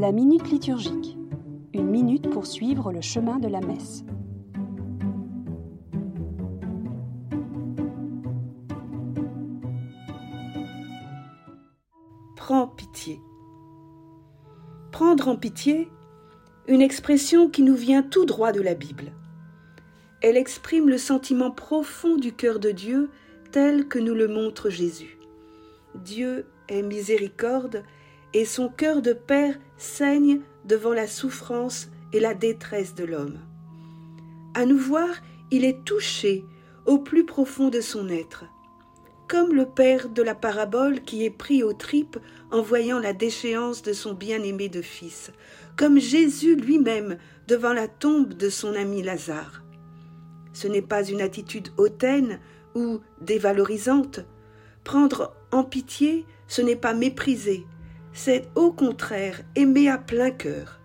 La minute liturgique. Une minute pour suivre le chemin de la messe. Prends pitié. Prendre en pitié, une expression qui nous vient tout droit de la Bible. Elle exprime le sentiment profond du cœur de Dieu tel que nous le montre Jésus. Dieu est miséricorde et son cœur de Père saigne devant la souffrance et la détresse de l'homme. À nous voir, il est touché au plus profond de son être, comme le Père de la parabole qui est pris aux tripes en voyant la déchéance de son bien-aimé de fils, comme Jésus lui-même devant la tombe de son ami Lazare. Ce n'est pas une attitude hautaine ou dévalorisante. Prendre en pitié, ce n'est pas mépriser, c'est au contraire aimer à plein cœur.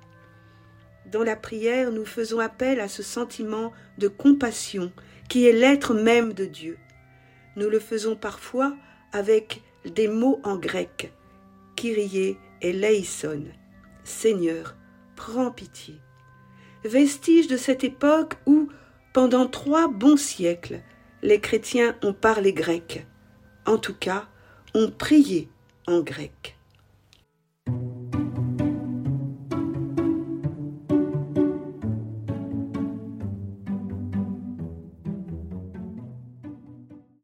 Dans la prière, nous faisons appel à ce sentiment de compassion qui est l'être même de Dieu. Nous le faisons parfois avec des mots en grec, Kyrie et Leison, Seigneur, prends pitié. Vestige de cette époque où, pendant trois bons siècles, les chrétiens ont parlé grec, en tout cas, ont prié en grec.